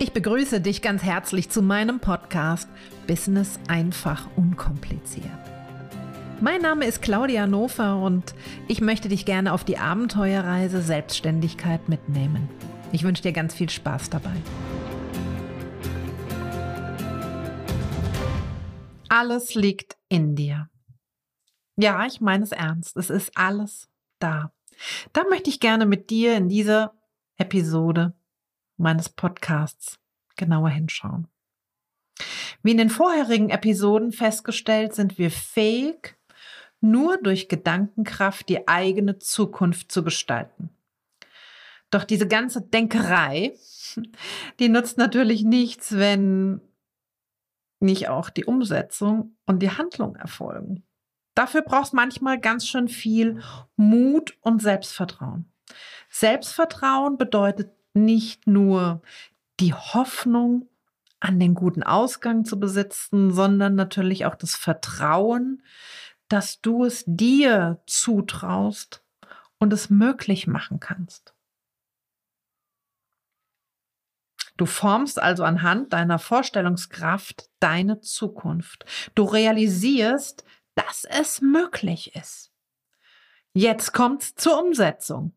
Ich begrüße dich ganz herzlich zu meinem Podcast Business einfach unkompliziert. Mein Name ist Claudia Nofer und ich möchte dich gerne auf die Abenteuerreise Selbstständigkeit mitnehmen. Ich wünsche dir ganz viel Spaß dabei. Alles liegt in dir. Ja, ich meine es ernst. Es ist alles da. Da möchte ich gerne mit dir in dieser Episode meines Podcasts genauer hinschauen. Wie in den vorherigen Episoden festgestellt, sind wir fähig, nur durch Gedankenkraft die eigene Zukunft zu gestalten. Doch diese ganze Denkerei, die nutzt natürlich nichts, wenn nicht auch die Umsetzung und die Handlung erfolgen. Dafür brauchst manchmal ganz schön viel Mut und Selbstvertrauen. Selbstvertrauen bedeutet nicht nur die Hoffnung an den guten Ausgang zu besitzen, sondern natürlich auch das Vertrauen, dass du es dir zutraust und es möglich machen kannst. Du formst also anhand deiner Vorstellungskraft deine Zukunft. Du realisierst, dass es möglich ist. Jetzt kommt's zur Umsetzung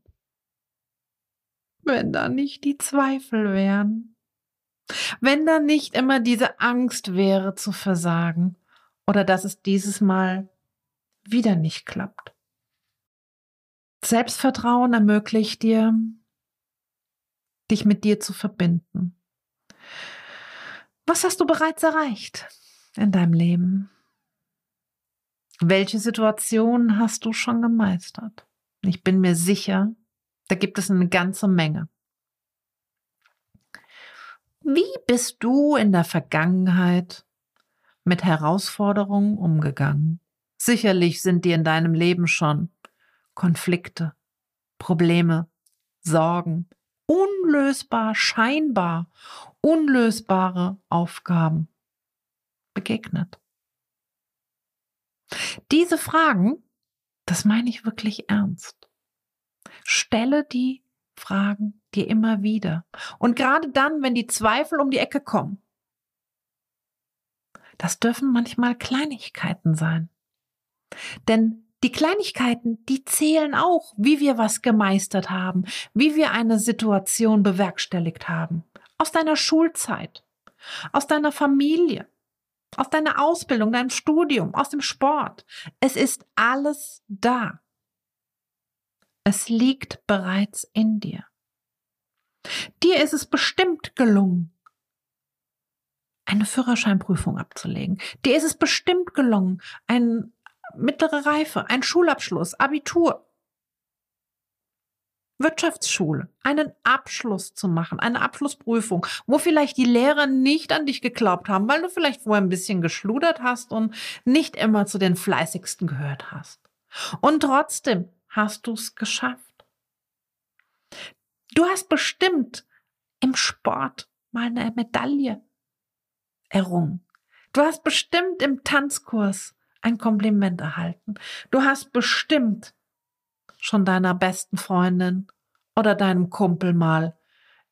wenn da nicht die Zweifel wären. Wenn da nicht immer diese Angst wäre zu versagen oder dass es dieses Mal wieder nicht klappt. Selbstvertrauen ermöglicht dir, dich mit dir zu verbinden. Was hast du bereits erreicht in deinem Leben? Welche Situationen hast du schon gemeistert? Ich bin mir sicher, da gibt es eine ganze Menge. Wie bist du in der Vergangenheit mit Herausforderungen umgegangen? Sicherlich sind dir in deinem Leben schon Konflikte, Probleme, Sorgen, unlösbar, scheinbar unlösbare Aufgaben begegnet. Diese Fragen, das meine ich wirklich ernst. Stelle die Fragen dir immer wieder. Und gerade dann, wenn die Zweifel um die Ecke kommen. Das dürfen manchmal Kleinigkeiten sein. Denn die Kleinigkeiten, die zählen auch, wie wir was gemeistert haben, wie wir eine Situation bewerkstelligt haben. Aus deiner Schulzeit, aus deiner Familie, aus deiner Ausbildung, deinem Studium, aus dem Sport. Es ist alles da. Es liegt bereits in dir. Dir ist es bestimmt gelungen, eine Führerscheinprüfung abzulegen. Dir ist es bestimmt gelungen, eine mittlere Reife, ein Schulabschluss, Abitur, Wirtschaftsschule, einen Abschluss zu machen, eine Abschlussprüfung, wo vielleicht die Lehrer nicht an dich geglaubt haben, weil du vielleicht vorher ein bisschen geschludert hast und nicht immer zu den fleißigsten gehört hast. Und trotzdem hast du es geschafft. Du hast bestimmt im Sport mal eine Medaille errungen. Du hast bestimmt im Tanzkurs ein Kompliment erhalten. Du hast bestimmt schon deiner besten Freundin oder deinem Kumpel mal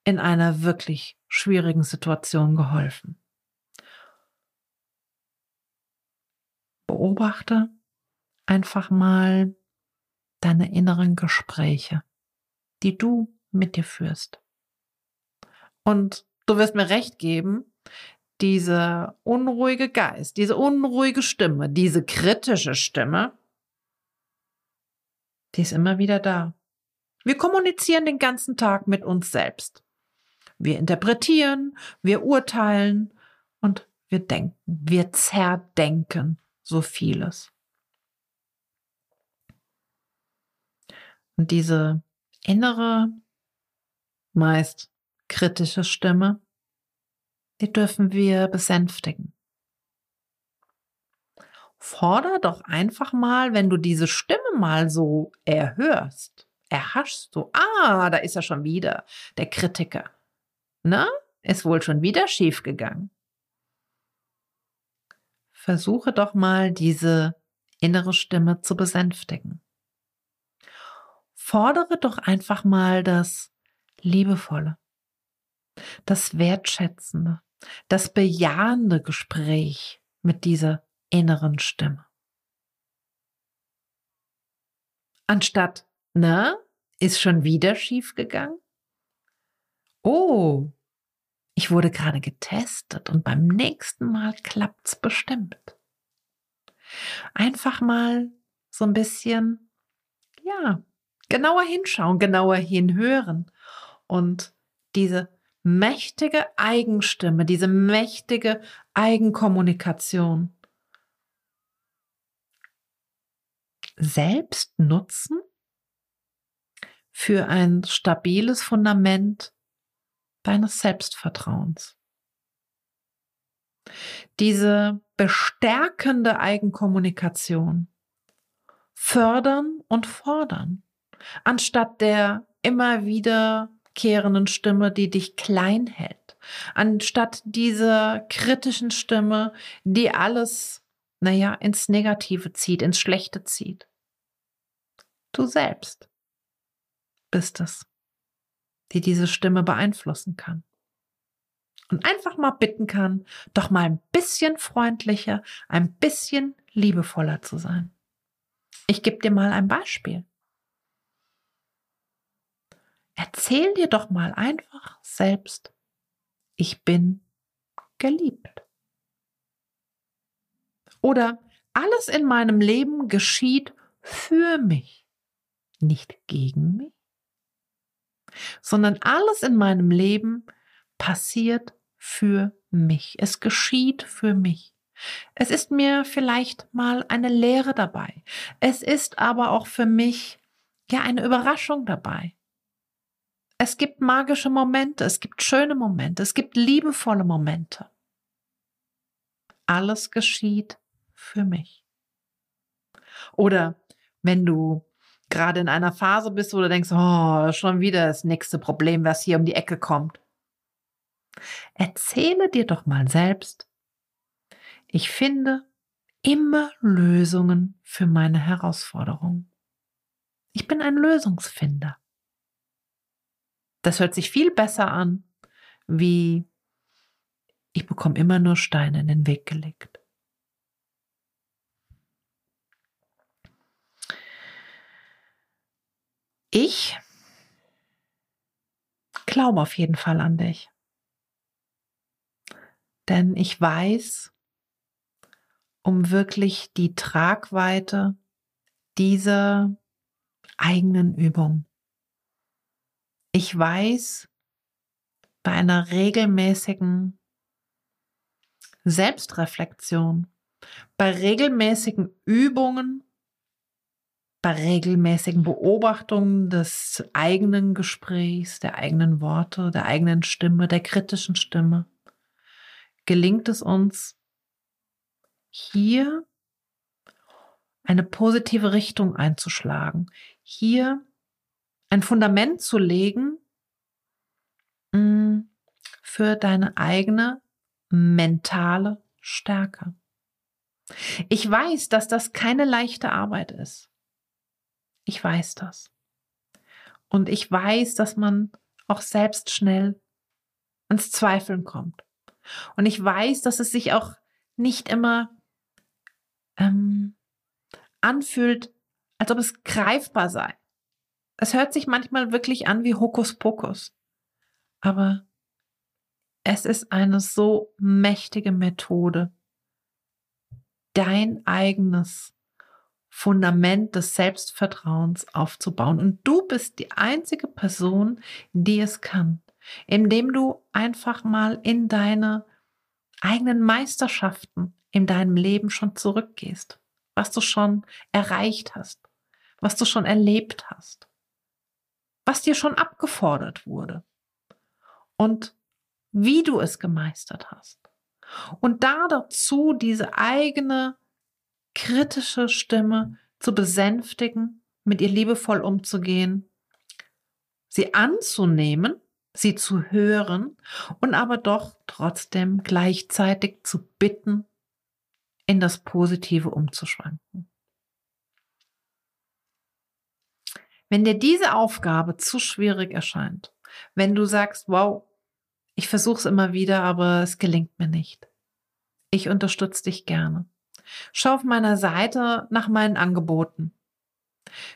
in einer wirklich schwierigen Situation geholfen. Beobachte einfach mal deine inneren Gespräche, die du mit dir führst. Und du wirst mir recht geben, dieser unruhige Geist, diese unruhige Stimme, diese kritische Stimme, die ist immer wieder da. Wir kommunizieren den ganzen Tag mit uns selbst. Wir interpretieren, wir urteilen und wir denken, wir zerdenken so vieles. Und diese innere, meist kritische Stimme, die dürfen wir besänftigen. Forder doch einfach mal, wenn du diese Stimme mal so erhörst, erhaschst du, ah, da ist er schon wieder, der Kritiker. Na, ist wohl schon wieder schiefgegangen. Versuche doch mal diese innere Stimme zu besänftigen fordere doch einfach mal das Liebevolle, das wertschätzende, das bejahende Gespräch mit dieser inneren Stimme. Anstatt, na, ist schon wieder schief gegangen? Oh, ich wurde gerade getestet und beim nächsten Mal klappt's bestimmt. Einfach mal so ein bisschen, ja, genauer hinschauen, genauer hinhören und diese mächtige Eigenstimme, diese mächtige Eigenkommunikation selbst nutzen für ein stabiles Fundament deines Selbstvertrauens. Diese bestärkende Eigenkommunikation fördern und fordern, anstatt der immer wiederkehrenden Stimme, die dich klein hält, anstatt dieser kritischen Stimme, die alles, naja, ins Negative zieht, ins Schlechte zieht. Du selbst bist es, die diese Stimme beeinflussen kann. Und einfach mal bitten kann, doch mal ein bisschen freundlicher, ein bisschen liebevoller zu sein. Ich gebe dir mal ein Beispiel. Erzähl dir doch mal einfach selbst, ich bin geliebt. Oder alles in meinem Leben geschieht für mich, nicht gegen mich sondern alles in meinem Leben passiert für mich. Es geschieht für mich. Es ist mir vielleicht mal eine Lehre dabei. Es ist aber auch für mich ja eine Überraschung dabei. Es gibt magische Momente, es gibt schöne Momente, es gibt liebevolle Momente. Alles geschieht für mich. Oder wenn du gerade in einer Phase bist, wo du denkst, oh, schon wieder das nächste Problem, was hier um die Ecke kommt. Erzähle dir doch mal selbst, ich finde immer Lösungen für meine Herausforderungen. Ich bin ein Lösungsfinder. Das hört sich viel besser an, wie ich bekomme immer nur Steine in den Weg gelegt. Ich glaube auf jeden Fall an dich. Denn ich weiß um wirklich die Tragweite dieser eigenen Übung. Ich weiß bei einer regelmäßigen Selbstreflexion, bei regelmäßigen Übungen bei regelmäßigen Beobachtungen des eigenen Gesprächs, der eigenen Worte, der eigenen Stimme, der kritischen Stimme, gelingt es uns, hier eine positive Richtung einzuschlagen, hier ein Fundament zu legen mm, für deine eigene mentale Stärke. Ich weiß, dass das keine leichte Arbeit ist. Ich weiß das. Und ich weiß, dass man auch selbst schnell ins Zweifeln kommt. Und ich weiß, dass es sich auch nicht immer ähm, anfühlt, als ob es greifbar sei. Es hört sich manchmal wirklich an wie Hokuspokus. Aber es ist eine so mächtige Methode, dein eigenes Fundament des Selbstvertrauens aufzubauen. Und du bist die einzige Person, die es kann, indem du einfach mal in deine eigenen Meisterschaften in deinem Leben schon zurückgehst, was du schon erreicht hast, was du schon erlebt hast, was dir schon abgefordert wurde und wie du es gemeistert hast. Und da dazu diese eigene kritische Stimme zu besänftigen, mit ihr liebevoll umzugehen, sie anzunehmen, sie zu hören und aber doch trotzdem gleichzeitig zu bitten, in das Positive umzuschwanken. Wenn dir diese Aufgabe zu schwierig erscheint, wenn du sagst, wow, Ich versuche es immer wieder, aber es gelingt mir nicht. Ich unterstütze dich gerne. Schau auf meiner Seite nach meinen Angeboten.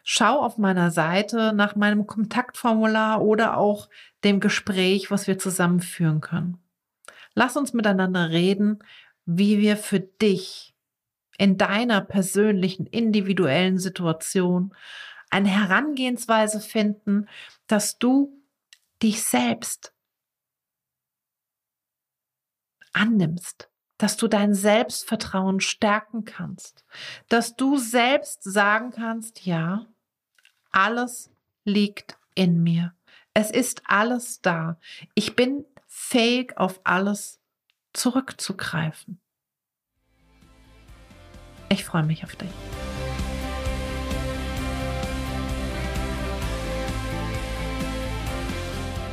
Schau auf meiner Seite nach meinem Kontaktformular oder auch dem Gespräch, was wir zusammen führen können. Lass uns miteinander reden, wie wir für dich in deiner persönlichen, individuellen Situation eine Herangehensweise finden, dass du dich selbst annimmst, dass du dein Selbstvertrauen stärken kannst, dass du selbst sagen kannst, ja, alles liegt in mir. Es ist alles da. Ich bin fähig, auf alles zurückzugreifen. Ich freue mich auf dich.